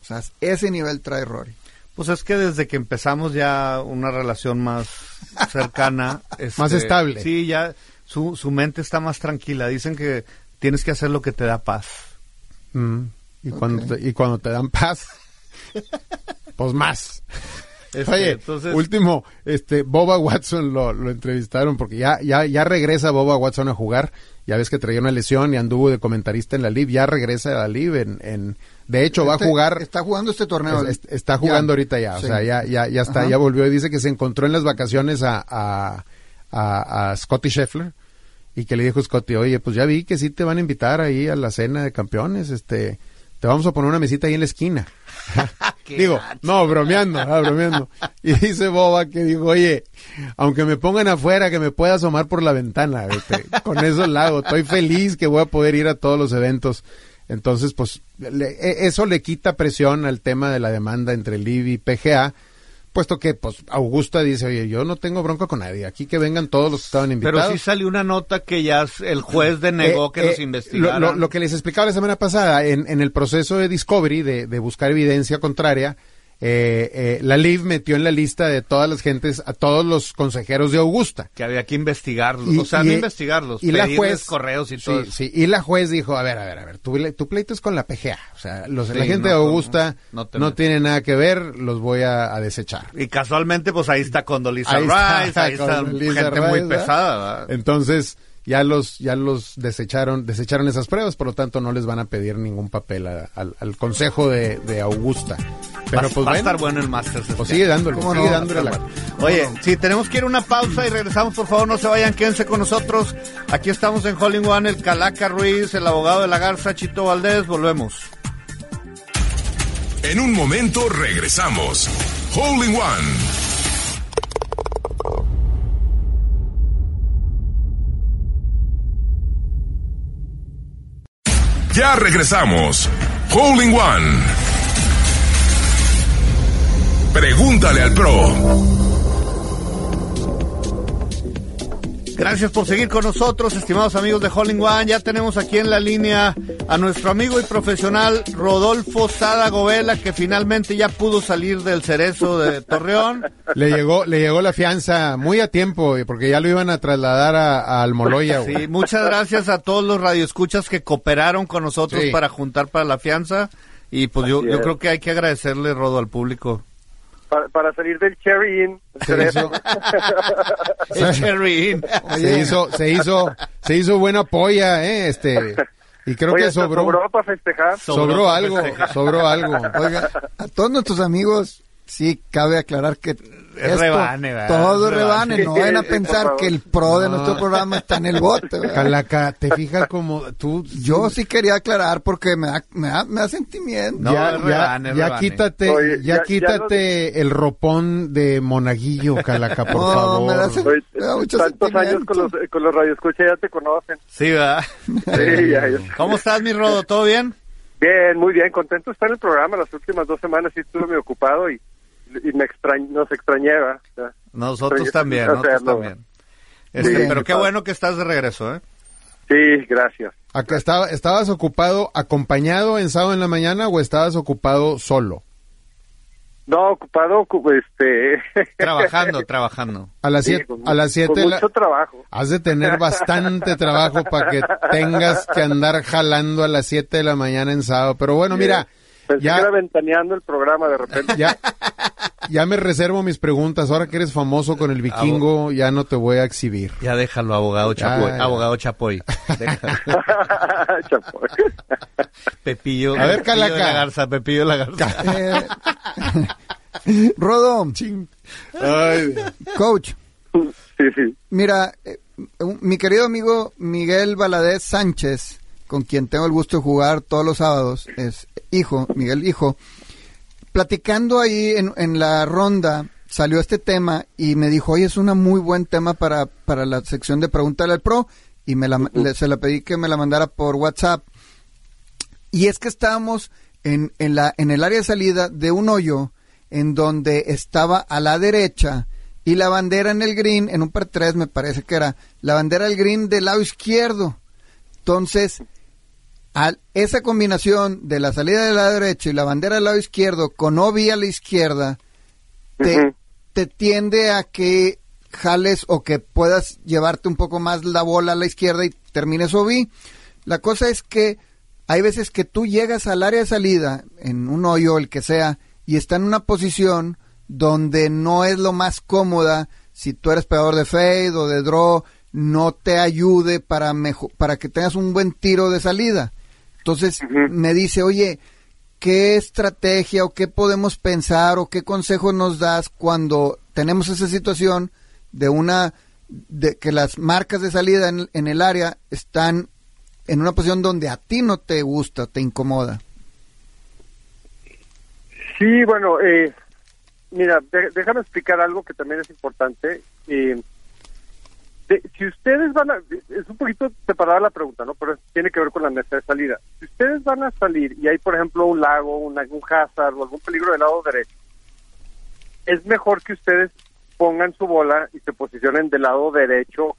O sea, ese nivel trae Rory. Pues es que desde que empezamos ya una relación más cercana. este, Más estable. Sí, ya su, su mente está más tranquila. Dicen que tienes que hacer lo que te da paz. Mm. Y, cuando te, y cuando te dan paz, pues más. Este, Oye, entonces, último, este, Boba Watson lo, lo entrevistaron porque ya, ya, ya regresa Boba Watson a jugar. Ya ves que traía una lesión y anduvo de comentarista en la Live. Ya regresa a la Live. En, en, de hecho, va a Este- jugar. Está jugando este torneo. Es- es- está jugando Ya. ahorita ya, o Sí. sea, ya, ya, ya está, Ajá. ya volvió y dice que se encontró en las vacaciones a, a, a, a Scotty Scheffler y que le dijo Scotty, oye, pues ya vi que sí te van a invitar ahí a la cena de campeones, este, te vamos a poner una mesita ahí en la esquina. Digo, no, bromeando, ah, bromeando. Y dice Boba que dijo, oye, aunque me pongan afuera, que me pueda asomar por la ventana, este, con eso la hago. Estoy feliz que voy a poder ir a todos los eventos. Entonces, pues, le- e- eso le quita presión al tema de la demanda entre Liv y PGA, puesto que, pues, Augusta dice, oye, yo no tengo bronca con nadie, aquí que vengan todos los que estaban invitados. pero sí salió una nota que ya el juez denegó Eh, que los eh, investigaran. Lo, lo- lo que les explicaba la semana pasada, en, en el proceso de Discovery, de, de buscar evidencia contraria, eh, eh, la LIV metió en la lista de todas las gentes a todos los consejeros de Augusta. que había que investigarlos. Y- o sea, y- no investigarlos. y la juez correos y sí, todo eso. sí, y la juez dijo, a ver, a ver, a ver, tu, tu pleito es con la PGA, o sea, los, la gente no, de Augusta no tiene nada que ver, los voy a, a desechar. Y casualmente, pues ahí está Condoleezza Ahí está, Rice, ahí está gente muy pesada. ¿verdad? Entonces, ya los, ya los desecharon, desecharon esas pruebas, por lo tanto no les van a pedir ningún papel a- al, al consejo de, de Augusta. Pero va, pues va a bueno, estar bueno el Masters. pues este sigue dándole, ¿Cómo sigue no? dándole la... Oye, sí, tenemos que ir a una pausa y regresamos, por favor, no se vayan, quédense con nosotros. Aquí estamos en Holling One, el Calaca Ruiz, el abogado de la Garza, Chito Valdés, volvemos. En un momento regresamos. Holding One. Ya regresamos. Holding One. Pregúntale al pro. Gracias por seguir con nosotros, estimados amigos de Holling One. Ya tenemos aquí en la línea a nuestro amigo y profesional Rodolfo Sada Govela, que finalmente ya pudo salir del cerezo de Torreón. Le llegó, le llegó la fianza muy a tiempo, porque ya lo iban a trasladar a, a Almoloya. güey. Sí, muchas gracias a todos los radioescuchas que cooperaron con nosotros Sí. para juntar para la fianza. Y pues yo, yo es. creo que hay que agradecerle, Rodo, al público. Para, para salir del Cherry Inn. Se hizo, El Cherry Inn. se hizo, se hizo, se hizo buena polla, eh, este, y creo Oye, que sobró, sobró para festejar. sobró, Sobró algo, festejar. sobró algo. Oiga, a todos nuestros amigos, sí, cabe aclarar que esto, rebane, ¿verdad? todo rebane. rebane. No vayan a pensar que el pro de No. nuestro programa está en el bote. ¿verdad? Calaca, te fijas como tú. Yo sí quería aclarar porque me da, me da, me da sentimiento. No, ya, quítate, Oye, ya, ya- ya quítate el ropón de monaguillo, Calaca, por No, favor. me da sen- Oye, me da mucho tantos años con los, con los radioescuchas ya te conocen. Sí, ¿verdad? Sí, ya, ya. ¿Cómo estás, mi Rodo? ¿Todo bien? Bien, muy bien, contento de estar en el programa. Las últimas dos semanas sí estuve muy ocupado y, y me extrañ, nos extrañaba. o sea, Nosotros también, o sea, nosotros no. también. Este, pero qué bueno que estás de regreso, ¿eh? Sí, gracias. Acá estaba, ¿Estabas ocupado acompañado en sábado en la mañana o estabas ocupado solo? No, ocupado, ocu- este... Trabajando, trabajando. A las Sí, siete, con- a las siete Con de la- mucho trabajo. has de tener bastante trabajo para que tengas que andar jalando a las 7 de la mañana en sábado. Pero bueno, mira, Pensé ya, que era ventaneando el programa de repente. ya, ya me reservo mis preguntas. Ahora que eres famoso con el vikingo, ya no te voy a exhibir. Ya déjalo, abogado Chapoy. Ya, ya. Abogado Chapoy. Déjalo. Chapoy. Pepillo. A ver, Pepillo Calaca. la Garza, Pepillo la Garza. Eh, Rodo, Ay, coach, Sí, sí. mira, eh, mi querido amigo Miguel Valadez Sánchez, con quien tengo el gusto de jugar todos los sábados, es hijo, Miguel hijo, platicando ahí en, en la ronda, salió este tema y me dijo, oye, es un muy buen tema para, para la sección de Pregúntale al Pro y me la, le- se la pedí que me la mandara por WhatsApp. Y es que estábamos en, en, la, en el área de salida de un hoyo en donde estaba a la derecha y la bandera en el green, en un par 3 me parece que era, la bandera del green del lado izquierdo. Entonces, al, esa combinación de la salida del lado derecho y la bandera del lado izquierdo con OBI a la izquierda, te, te tiende a que jales o que puedas llevarte un poco más la bola a la izquierda y termines OBI. La cosa es que hay veces que tú llegas al área de salida, en un hoyo, el que sea, y está en una posición donde no es lo más cómoda, si tú eres pegador de fade o de draw, no te ayude para, mejo- para que tengas un buen tiro de salida. Entonces me dice, oye, ¿qué estrategia o qué podemos pensar o qué consejo nos das cuando tenemos esa situación de una de que las marcas de salida en, en el área están en una posición donde a ti no te gusta, te incomoda? Sí, bueno, eh, mira, de- déjame explicar algo que también es importante. Eh, de- si ustedes van a, es un poquito separada la pregunta, ¿no? Pero tiene que ver con la mesa de salida. Si ustedes van a salir y hay, por ejemplo, un lago, un, un hazard o algún peligro del lado derecho, es mejor que ustedes pongan su bola y se posicionen del lado derecho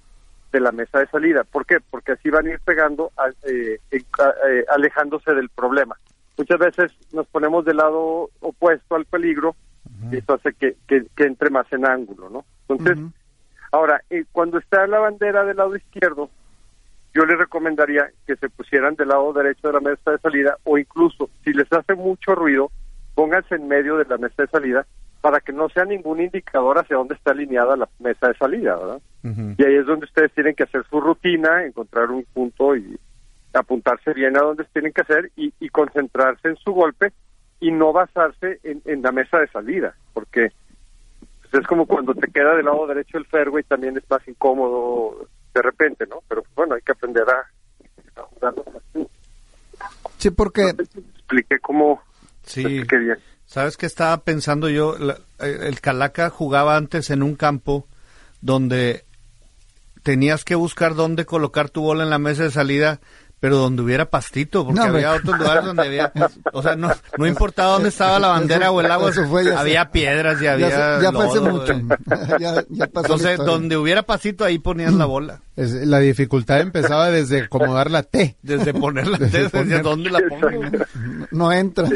de la mesa de salida. ¿Por qué? Porque así van a ir pegando, a- eh, a- eh, alejándose del problema. Muchas veces nos ponemos del lado opuesto al peligro y eso hace que, que- que entre más en ángulo, ¿no? Entonces. Ahora, eh, cuando está la bandera del lado izquierdo, yo les recomendaría que se pusieran del lado derecho de la mesa de salida o incluso, si les hace mucho ruido, pónganse en medio de la mesa de salida para que no sea ningún indicador hacia dónde está alineada la mesa de salida, ¿verdad? Y ahí es donde ustedes tienen que hacer su rutina, encontrar un punto y apuntarse bien a donde tienen que hacer y, y concentrarse en su golpe y no basarse en, en la mesa de salida, porque es como cuando te queda del lado derecho el fairway también es más incómodo de repente, ¿no? Pero pues, bueno, hay que aprender a, a jugarlo así. Sí, porque expliqué cómo Sí. bien. ¿Sabes qué estaba pensando yo? La- eh, el Calaca jugaba antes en un campo donde tenías que buscar dónde colocar tu bola en la mesa de salida, pero donde hubiera pastito, porque No, había otros lugares donde había, o sea, no, no importaba dónde estaba la bandera o el agua, Eso fue, había sé. piedras y había ya mucho. eh. ya, ya pasó Entonces, donde hubiera pastito, ahí ponías la bola. Es- la dificultad empezaba desde acomodar la T. Desde ponerla, Desde desde, poner- dónde la pongo. No entra.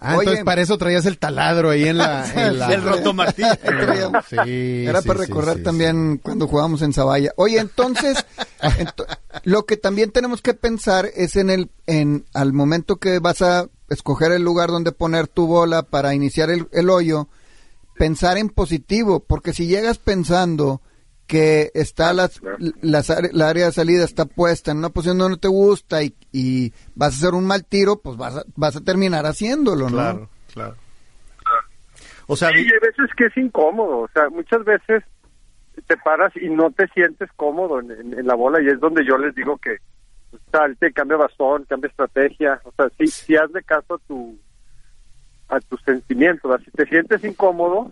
Ah, entonces para eso traías el taladro ahí en la... en la- El rotomartillo. Sí, Era sí, para sí, recorrer sí, también cuando jugábamos en Zavalla. Oye, entonces, ento- lo que también tenemos que pensar es en el, en al momento que vas a escoger el lugar donde poner tu bola para iniciar el, el hoyo, pensar en positivo, porque si llegas pensando que está las, las la área de salida está puesta en una posición donde no te gusta y, y vas a hacer un mal tiro, pues vas a, vas a terminar haciéndolo, ¿no? Claro, claro. O sea, Sí, y hay veces que es incómodo, o sea, muchas veces te paras y no te sientes cómodo en, en- en la bola y es donde yo les digo que salte, cambia bastón, cambia estrategia, o sea, sí, sí hazle caso a tu a tus sentimientos, ¿verdad? si te sientes incómodo,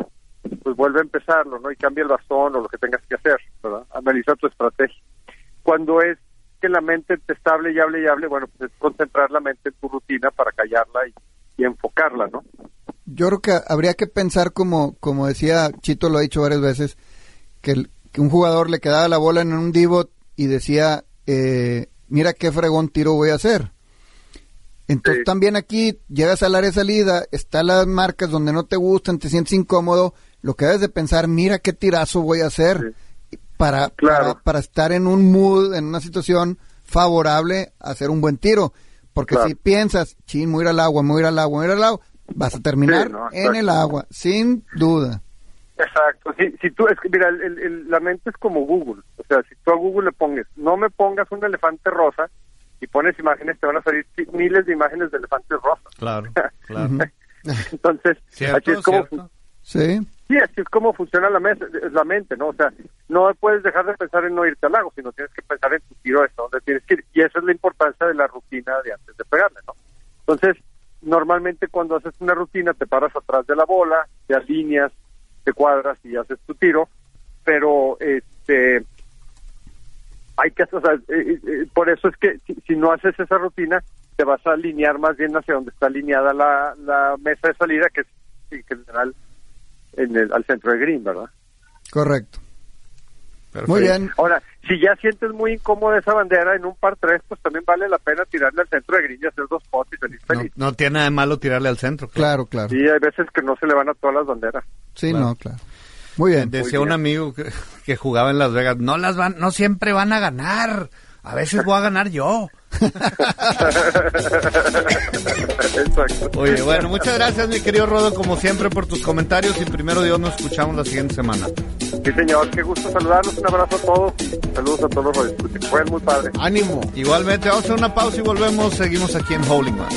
pues vuelve a empezarlo, ¿no? Y cambia el bastón o lo que tengas que hacer, ¿verdad? Analiza tu estrategia. Cuando es que la mente te está hable y hable y hable, bueno, pues es concentrar la mente en tu rutina para callarla y, enfocarla, ¿no? Yo creo que habría que pensar como, como decía Chito, lo ha dicho varias veces, que un jugador le quedaba la bola en un divot y decía, eh, mira qué fregón tiro voy a hacer. Entonces Sí. también aquí llegas al área de salida, están las marcas donde no te gustan, te sientes incómodo, lo que debes de pensar, mira qué tirazo voy a hacer para, Claro. para, para estar en un mood, en una situación favorable a hacer un buen tiro. Porque Claro. si piensas, chin, voy ir al agua, voy ir al agua, voy ir al agua, vas a terminar Sí, no, en el agua, sin duda. Exacto, si, si tú, es que mira, el- el- la mente es como Google, o sea, si tú a Google le pongas, no me pongas un elefante rosa y pones imágenes, te van a salir miles de imágenes de elefantes rosas. claro, claro. Entonces, ¿Cierto? así es como, ¿Cierto? Sí. sí, así es como funciona la, mesa, la mente, ¿no? O sea, no puedes dejar de pensar en no irte al lago, sino tienes que pensar en tu tiro hasta donde tienes que ir. Y esa es la importancia de la rutina de antes de pegarle, ¿no? Entonces, normalmente cuando haces una rutina te paras atrás de la bola, te alineas, te cuadras y haces tu tiro, pero este hay que, o sea, eh, eh, eh, por eso es que si, si no haces esa rutina te vas a alinear más bien hacia donde está alineada la, la mesa de salida, que es en general en el, al centro de green, ¿verdad? Correcto. Muy bien. Ahora, si ya sientes muy incómoda esa bandera en un par 3, pues también vale la pena tirarle al centro de green y hacer dos pots y feliz, No, feliz. no tiene nada de malo tirarle al centro. Claro, claro. Sí, hay veces que no se le van a todas las banderas. Sí, no, claro. Muy bien. Decía Muy un amigo que, que jugaba en Las Vegas, no las van, no siempre van a ganar. A veces voy a ganar yo. Exacto. Oye, bueno, muchas gracias, mi querido Rodo, como siempre, por tus comentarios. Y primero Dios, nos escuchamos la siguiente semana. Sí, señor, qué gusto saludarlos. Un abrazo a todos. Saludos a todos los radioescuchas. Fue muy padre. Ánimo. Igualmente, vamos a hacer una pausa y volvemos. Seguimos aquí en Howling Man.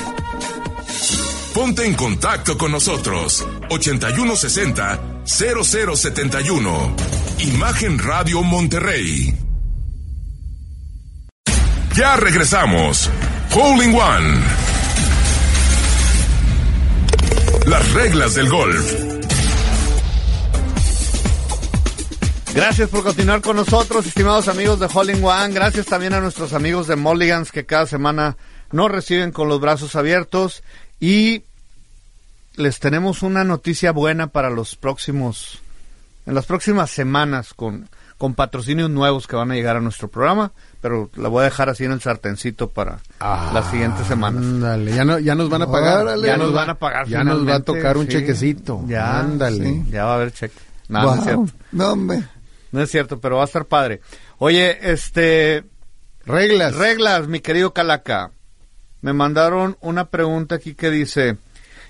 Ponte en contacto con nosotros. 8160 0071. Imagen Radio Monterrey. Ya regresamos. Howling One. Las reglas del golf. Gracias por continuar con nosotros, estimados amigos de Howling One. Gracias también a nuestros amigos de Mulligans que cada semana nos reciben con los brazos abiertos. Y les tenemos una noticia buena para los próximos, en las próximas semanas con, con patrocinios nuevos que van a llegar a nuestro programa. Pero la voy a dejar así en el sartencito para las siguientes semanas. Ándale, ya, no, ya nos van a pagar. Órale. Ya nos van a pagar Ya nos va a tocar un sí. chequecito. Ya, Ándale. sí, ya va a haber cheque. No, no es Wow. cierto. No, hombre. No es cierto, pero va a estar padre. Oye, este, Reglas. reglas, mi querido Calaca. Me mandaron una pregunta aquí que dice,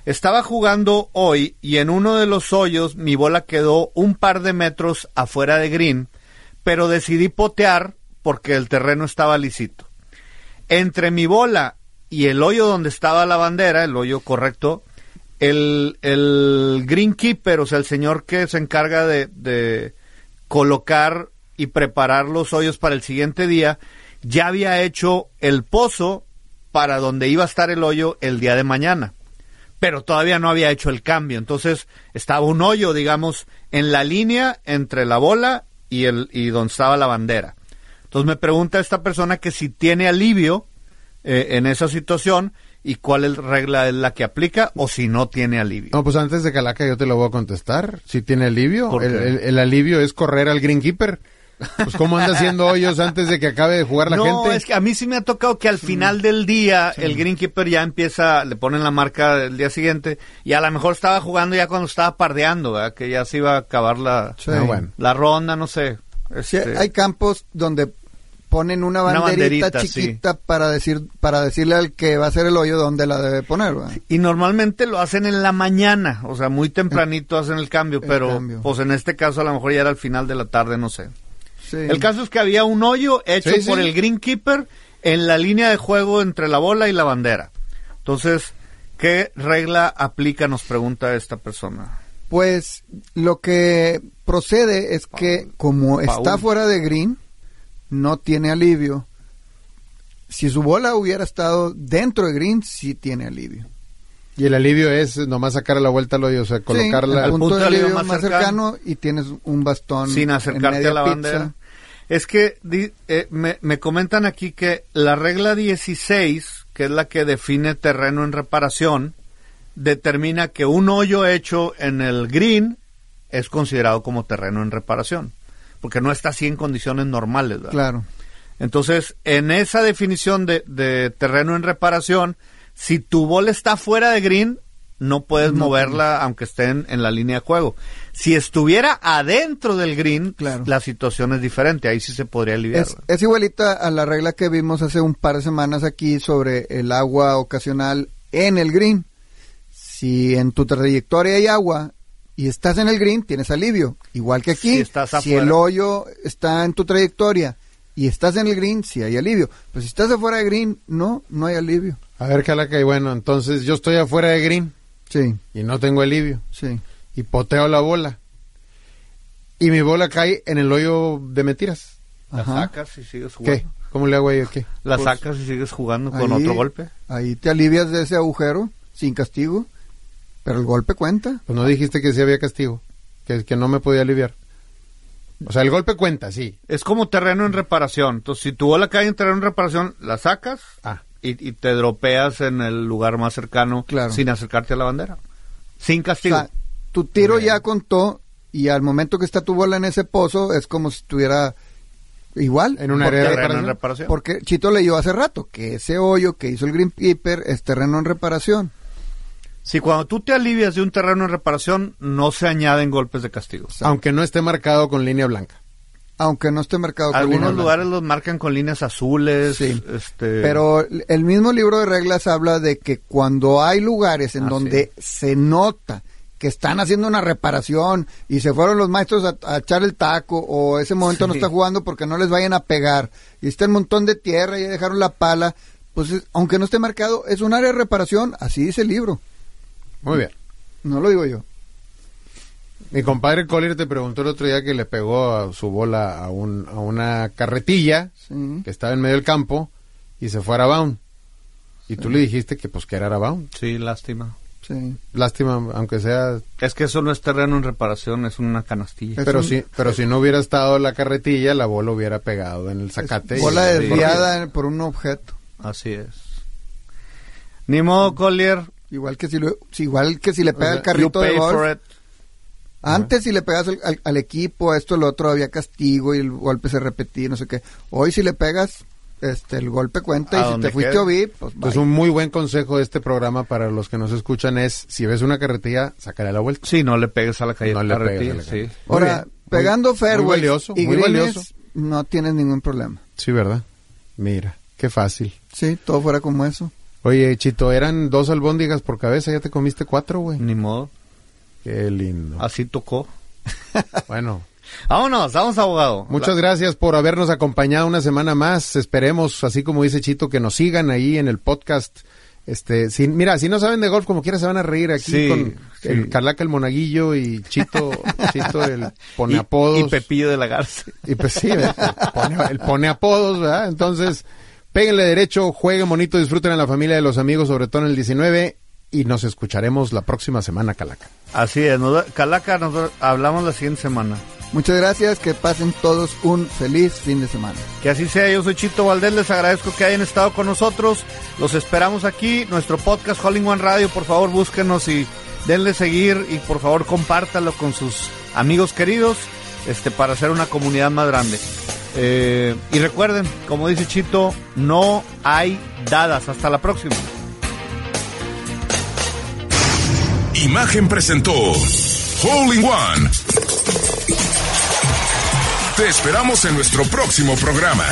estaba jugando hoy y en uno de los hoyos mi bola quedó un par de metros afuera de green, pero decidí potear porque el terreno estaba lisito. Entre mi bola y el hoyo donde estaba la bandera, el hoyo correcto, el, el greenkeeper, o sea, el señor que se encarga de, de colocar y preparar los hoyos para el siguiente día, ya había hecho el pozo para donde iba a estar el hoyo el día de mañana. Pero todavía no había hecho el cambio. Entonces estaba un hoyo, digamos, en la línea entre la bola y, el, y donde estaba la bandera. Entonces me pregunta esta persona que si tiene alivio eh, en esa situación y cuál es regla es la que aplica o si no tiene alivio. No, pues antes de Calaca yo te lo voy a contestar. Si tiene alivio, el- el alivio es correr al greenkeeper. Pues cómo anda haciendo hoyos antes de que acabe de jugar la no, gente. es que a mí sí me ha tocado que al final del día el greenkeeper ya empieza, le ponen la marca del día siguiente y a lo mejor estaba jugando ya cuando estaba pardeando, ¿verdad? que ya se iba a acabar la, Sí. Ah, bueno. la ronda, no sé. Sí, Este, hay campos donde ponen una Una banderita, banderita, chiquita para decir para decirle al que va a hacer el hoyo dónde la debe poner. ¿verdad? Y normalmente lo hacen en la mañana, o sea, muy tempranito hacen el cambio, El pero cambio. pues en este caso a lo mejor ya era al final de la tarde, no sé. Sí. El caso es que había un hoyo hecho Sí, sí. por el greenkeeper en la línea de juego entre la bola y la bandera. Entonces, ¿qué regla aplica? Nos pregunta esta persona. Pues lo que procede es que como Paul. está fuera de green, no tiene alivio. Si su bola hubiera estado dentro de green, sí tiene alivio. Y el alivio es nomás sacar a la vuelta al hoyo, o sea, Sí, colocarla. el punto, punto de alivio alivio más más, cercano. y tienes un bastón Sin en acercarte media a la pizza. bandera. Es que di- eh, me, me comentan aquí que la regla 16, que es la que define terreno en reparación, determina que un hoyo hecho en el green es considerado como terreno en reparación, porque no está así en condiciones normales. ¿verdad? Claro. Entonces, en esa definición de, de terreno en reparación, si tu bola está fuera de green, no puedes No moverla aunque esté en, la línea de juego. Si estuviera adentro del green, Claro. la situación es diferente. Ahí sí se podría aliviar. Es, es igualita a la regla que vimos hace un par de semanas aquí sobre el agua ocasional en el green. Si en tu trayectoria hay agua y estás en el green, tienes alivio. Igual que aquí, Si estás si afuera. el hoyo está en tu trayectoria y estás en el green, sí hay alivio. Pero si estás afuera de green, no, no hay alivio. A ver, Calaca, y bueno, entonces yo estoy afuera de green Sí, y no tengo alivio. sí. Y poteo la bola. Y mi bola cae en el hoyo de mentiras. La Ajá. sacas y sigues jugando. ¿Qué? ¿Cómo le hago yo qué? La Pues, sacas y sigues jugando con Ahí- otro golpe. Ahí te alivias de ese agujero sin castigo, pero el golpe cuenta. Pues no dijiste que sí había castigo, que, que no me podía aliviar. O sea, el golpe cuenta, sí. Es como terreno en reparación. Entonces, si tu bola cae en terreno en reparación, la sacas Ah. Y, y te dropeas en el lugar más cercano Claro. sin acercarte a la bandera. Sin O castigo. sea, tu tiro ya contó y al momento que está tu bola en ese pozo es como si estuviera igual. En un Porque- área de terreno en reparación. reparación. Porque Chito leyó hace rato que ese hoyo que hizo el Greenkeeper es terreno en reparación. Si cuando tú te alivias de un terreno en reparación, no se añaden golpes de castigo. Aunque no esté marcado con línea blanca. Aunque no esté marcado con Algunos lugares los marcan con líneas azules. Sí. Este, Pero el mismo libro de reglas habla de que cuando hay lugares en Ah, donde se nota que están haciendo una reparación y se fueron los maestros a, a echar el taco o ese momento no está jugando porque no les vayan a pegar y está el montón de tierra y ya dejaron la pala, pues es- aunque no esté marcado, es un área de reparación, así dice el libro, Muy bien. no lo digo yo. Mi compadre Collier te preguntó el otro día que le pegó a su bola a, un, a una carretilla Sí. que estaba en medio del campo y se fue a Arabound. Y tú le dijiste que pues que era Arabound. Sí, lástima. Sí. Lástima, aunque sea... Es que eso no es terreno en reparación, es una canastilla. Es Pero un- si, pero si no hubiera estado la carretilla, la bola hubiera pegado en el zacate. y- Bola Sí. desviada por un objeto. Así es. Ni modo, Collier. Igual que si, lo- igual que si le pega sea, el You carrito de golf. Antes si le pegas al, al- al equipo, a esto, lo otro, había castigo y el golpe se repetía, no sé qué. Hoy si le pegas, este, el golpe cuenta A y si te fuiste quede. OBI, pues Entonces, bye. un muy buen consejo de este programa para los que nos escuchan es, si ves una carretilla, sácale la vuelta. Sí, no le pegues a la calle. No le pegues a la calle. sí. Ahora, pegando Muy- muy valioso, y muy greens, valioso. no tienes ningún problema. Sí, ¿verdad? Mira, qué fácil. Sí, todo fuera como eso. Oye, Chito, eran dos albóndigas por cabeza, ya te comiste cuatro, güey. Ni modo. Qué lindo. Así tocó. Bueno, Vámonos, vamos, abogado. muchas gracias por habernos acompañado una semana más. Esperemos, así como dice Chito, que nos sigan ahí en el podcast. Este, si, mira, si no saben de golf, como quiera se van a reír aquí Sí, con sí. el Carlaca el Monaguillo y Chito, Chito el pone Y- apodos. Y Pepillo de la Garza. Y pues sí, ¿verdad? pone, él pone apodos, ¿verdad? Entonces, péguenle derecho, jueguen bonito, disfruten a la familia de los amigos, sobre todo en el 19, y nos escucharemos la próxima semana, Calaca. Así es. nos- Calaca, nos hablamos la siguiente semana. Muchas gracias, que pasen todos un feliz fin de semana. Que así sea, yo soy Chito Valdés, les agradezco que hayan estado con nosotros, los esperamos aquí, nuestro podcast Holling One Radio, por favor búsquenos y denle seguir y por favor compártalo con sus amigos queridos, este, para hacer una comunidad más grande. Eh, y recuerden, como dice Chito, no hay dadas, hasta la próxima. Imagen presentó Hole in One. Te esperamos en nuestro próximo programa.